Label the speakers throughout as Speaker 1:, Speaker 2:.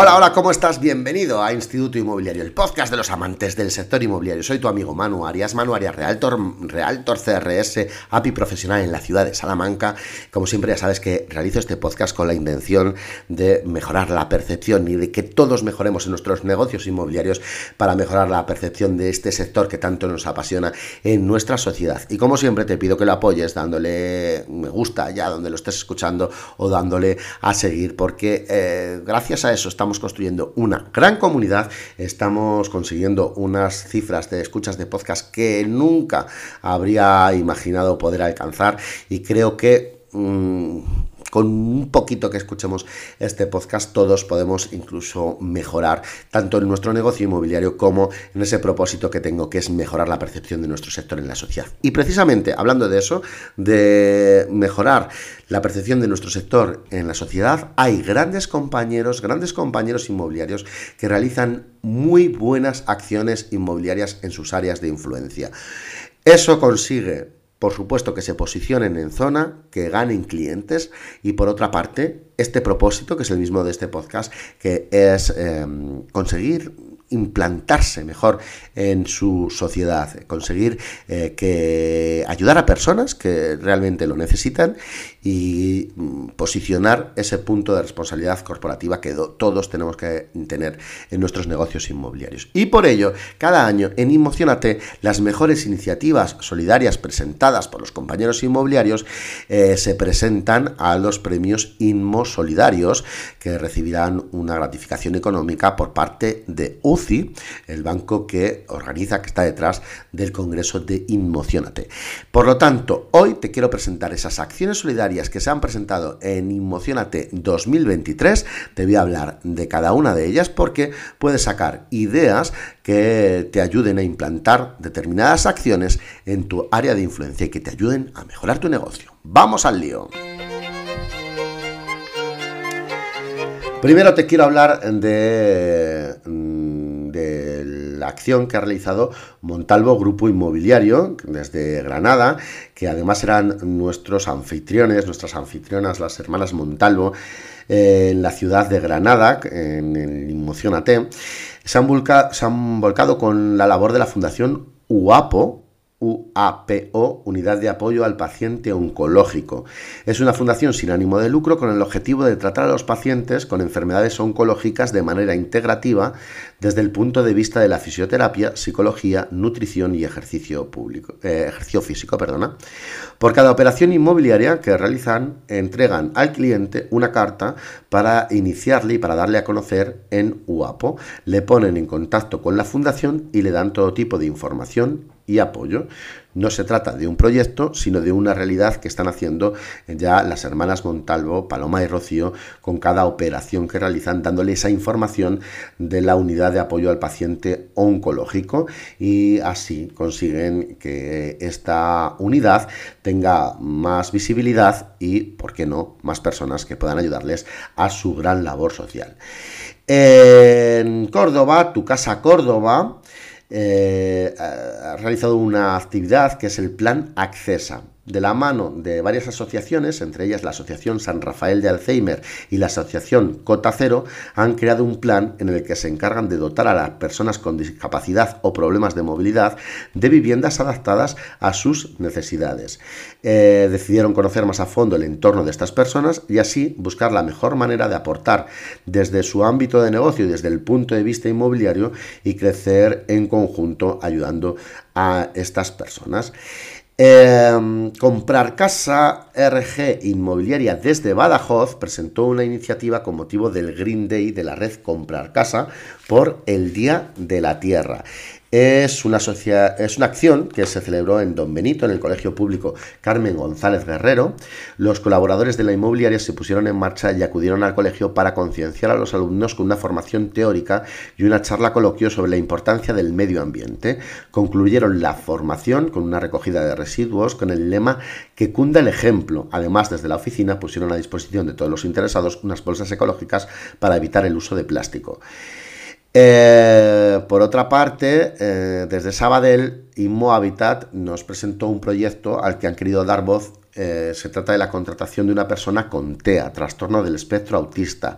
Speaker 1: Hola, hola, ¿cómo estás? Bienvenido a Instituto Inmobiliario, el podcast de los amantes del sector inmobiliario. Soy tu amigo Manu Arias, Manu Arias, Realtor, Realtor CRS, API profesional en la ciudad de Salamanca. Como siempre, ya sabes que realizo este podcast con la intención de mejorar la percepción y de que todos mejoremos en nuestros negocios inmobiliarios para mejorar la percepción de este sector que tanto nos apasiona en nuestra sociedad. Y como siempre, te pido que lo apoyes dándole me gusta ya donde lo estés escuchando o dándole a seguir, porque eh, gracias a eso estamos construyendo una gran comunidad, estamos consiguiendo unas cifras de escuchas de podcast que nunca habría imaginado poder alcanzar y creo que... Con un poquito que escuchemos este podcast, todos podemos incluso mejorar tanto en nuestro negocio inmobiliario como en ese propósito que tengo, que es mejorar la percepción de nuestro sector en la sociedad. Y precisamente hablando de eso, de mejorar la percepción de nuestro sector en la sociedad, hay grandes compañeros, grandes compañeros inmobiliarios que realizan muy buenas acciones inmobiliarias en sus áreas de influencia. Eso consigue por supuesto que se posicionen en zona, que ganen clientes y por otra parte, este propósito, que es el mismo de este podcast, que es em, conseguir implantarse mejor en su sociedad, conseguir eh, que ayudar a personas que realmente lo necesitan y mm, posicionar ese punto de responsabilidad corporativa que todos tenemos que tener en nuestros negocios inmobiliarios. Y por ello, cada año en Inmocionate, las mejores iniciativas solidarias presentadas por los compañeros inmobiliarios eh, se presentan a los premios Inmo Solidarios que recibirán una gratificación económica por parte de el banco que organiza, que está detrás del Congreso de Inmocionate. Por lo tanto, hoy te quiero presentar esas acciones solidarias que se han presentado en Inmocionate 2023. Te voy a hablar de cada una de ellas porque puedes sacar ideas que te ayuden a implantar determinadas acciones en tu área de influencia y que te ayuden a mejorar tu negocio. Vamos al lío. Primero te quiero hablar de acción que ha realizado Montalvo Grupo Inmobiliario desde Granada, que además eran nuestros anfitriones, nuestras anfitrionas, las hermanas Montalvo, eh, en la ciudad de Granada, en el Inmocionate, se han volcado con la labor de la Fundación UAPO, UAPO, Unidad de Apoyo al Paciente Oncológico. Es una fundación sin ánimo de lucro con el objetivo de tratar a los pacientes con enfermedades oncológicas de manera integrativa desde el punto de vista de la fisioterapia, psicología, nutrición y ejercicio, eh, físico. Por cada operación inmobiliaria que realizan, entregan al cliente una carta para iniciarle y para darle a conocer en UAPO. Le ponen en contacto con la fundación y le dan todo tipo de información y apoyo. No se trata de un proyecto, sino de una realidad que están haciendo ya las hermanas Montalvo, Paloma y Rocío con cada operación que realizan, dándole esa información de la unidad de apoyo al paciente oncológico y así consiguen que esta unidad tenga más visibilidad y, ¿por qué no?, más personas que puedan ayudarles a su gran labor social. En Córdoba, tu casa Córdoba, eh, ha realizado una actividad que es el Plan Accesa de la mano de varias asociaciones, entre ellas la Asociación San Rafael de Alzheimer y la Asociación Cota Cero, han creado un plan en el que se encargan de dotar a las personas con discapacidad o problemas de movilidad de viviendas adaptadas a sus necesidades. Eh, decidieron conocer más a fondo el entorno de estas personas y así buscar la mejor manera de aportar desde su ámbito de negocio y desde el punto de vista inmobiliario y crecer en conjunto ayudando a estas personas. Em, comprar Casa RG Inmobiliaria desde Badajoz presentó una iniciativa con motivo del Green Day de la red Comprar Casa por el Día de la Tierra. Es una, es una acción que se celebró en Don Benito, en el Colegio Público Carmen González Guerrero. Los colaboradores de la inmobiliaria se pusieron en marcha y acudieron al colegio para concienciar a los alumnos con una formación teórica y una charla coloquio sobre la importancia del medio ambiente. Concluyeron la formación con una recogida de residuos con el lema que cunda el ejemplo. Además, desde la oficina pusieron a disposición de todos los interesados unas bolsas ecológicas para evitar el uso de plástico. Eh, por otra parte, eh, desde Sabadell, Inmo Habitat nos presentó un proyecto al que han querido dar voz. Eh, se trata de la contratación de una persona con TEA, trastorno del espectro autista.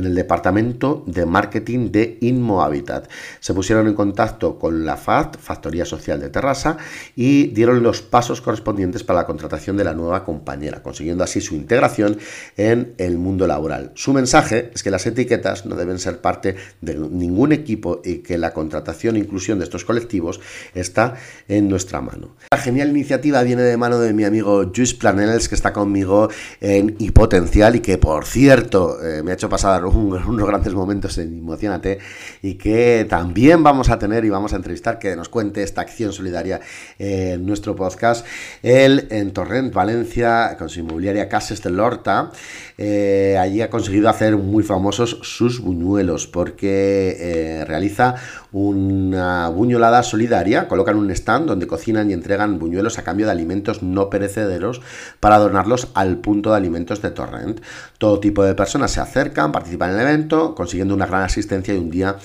Speaker 1: En el departamento de marketing de Inmohabitat. Se pusieron en contacto con la FAT, Factoría Social de Terrassa, y dieron los pasos correspondientes para la contratación de la nueva compañera, consiguiendo así su integración en el mundo laboral. Su mensaje es que las etiquetas no deben ser parte de ningún equipo y que la contratación e inclusión de estos colectivos está en nuestra mano. La genial iniciativa viene de mano de mi amigo Juice Planels, que está conmigo en Hipotencial y que, por cierto, eh, me ha hecho pasar unos grandes momentos en Emocionate y que también vamos a tener y vamos a entrevistar, que nos cuente esta acción solidaria en nuestro podcast. Él en Torrent, Valencia, con su inmobiliaria Cases de Lorta, eh, allí ha conseguido hacer muy famosos sus buñuelos porque eh, realiza una buñolada solidaria, colocan un stand donde cocinan y entregan buñuelos a cambio de alimentos no perecederos para donarlos al punto de alimentos de Torrent. Todo tipo de personas se acercan, participan en el evento, consiguiendo una gran asistencia y un día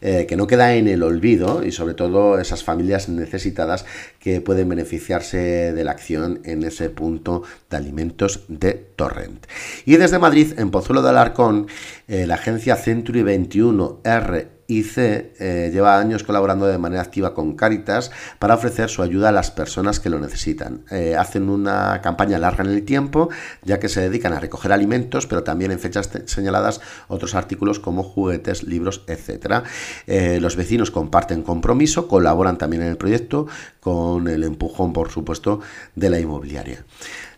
Speaker 1: eh, que no queda en el olvido y sobre todo esas familias necesitadas que pueden beneficiarse de la acción en ese punto de alimentos de Torrent. Y desde Madrid, en Pozuelo de Alarcón, eh, la agencia Century 21 R IC eh, lleva años colaborando de manera activa con Caritas para ofrecer su ayuda a las personas que lo necesitan. Eh, hacen una campaña larga en el tiempo, ya que se dedican a recoger alimentos, pero también en fechas señaladas otros artículos como juguetes, libros, etc. Eh, los vecinos comparten compromiso, colaboran también en el proyecto con el empujón, por supuesto, de la inmobiliaria.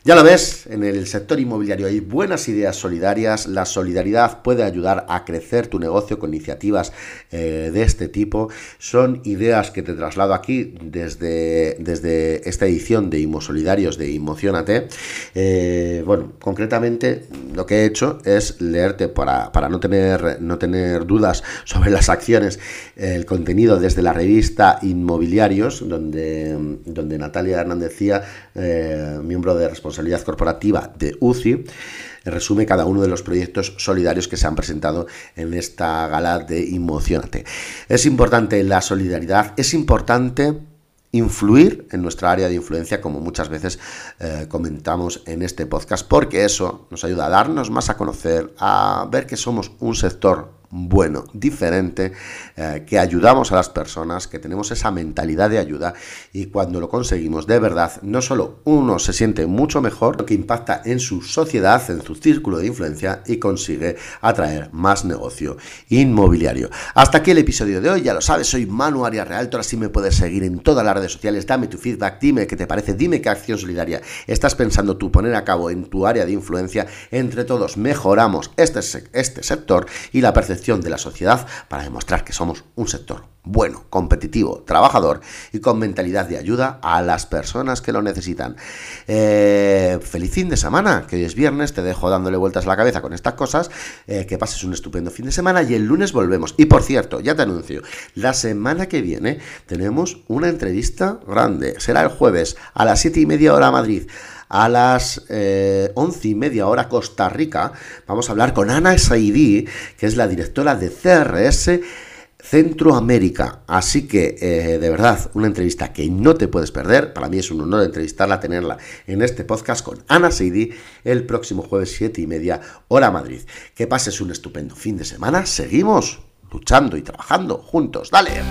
Speaker 1: Ya lo ves, en el sector inmobiliario hay buenas ideas solidarias, la solidaridad puede ayudar a crecer tu negocio con iniciativas eh, de este tipo. Son ideas que te traslado aquí desde, desde esta edición de Solidarios de Emocionate. Eh, bueno, concretamente lo que he hecho es leerte para, no, tener, no tener dudas sobre las acciones, el contenido desde la revista Inmobiliarios, donde, donde Natalia Hernández eh, miembro de responsabilidad responsabilidad corporativa de UCI, resume cada uno de los proyectos solidarios que se han presentado en esta gala de Emocionate. Es importante la solidaridad, es importante influir en nuestra área de influencia, como muchas veces eh, comentamos en este podcast, porque eso nos ayuda a darnos más a conocer, a ver que somos un sector bueno, diferente, eh, que ayudamos a las personas, que tenemos esa mentalidad de ayuda y cuando lo conseguimos de verdad, no solo uno se siente mucho mejor, que impacta en su sociedad, en su círculo de influencia y consigue atraer más negocio inmobiliario. Hasta aquí el episodio de hoy, ya lo sabes, soy Manu Arias Realtor, así me puedes seguir en todas las redes sociales, dame tu feedback, dime qué te parece, dime qué acción solidaria estás pensando tú poner a cabo en tu área de influencia, entre todos mejoramos este, este sector y la de la sociedad para demostrar que somos un sector bueno, competitivo, trabajador y con mentalidad de ayuda a las personas que lo necesitan. Eh, feliz fin de semana, que hoy es viernes, te dejo dándole vueltas a la cabeza con estas cosas, eh, que pases un estupendo fin de semana y el lunes volvemos. Y por cierto, ya te anuncio, la semana que viene tenemos una entrevista grande, será el jueves a las 7 y media hora Madrid a las eh, once y media hora Costa Rica, vamos a hablar con Ana Saidí, que es la directora de CRS Centroamérica. Así que, eh, de verdad, una entrevista que no te puedes perder. Para mí es un honor entrevistarla, tenerla en este podcast con Ana Seidi el próximo jueves 7 y media, hora Madrid. Que pases un estupendo fin de semana. Seguimos luchando y trabajando juntos. ¡Dale!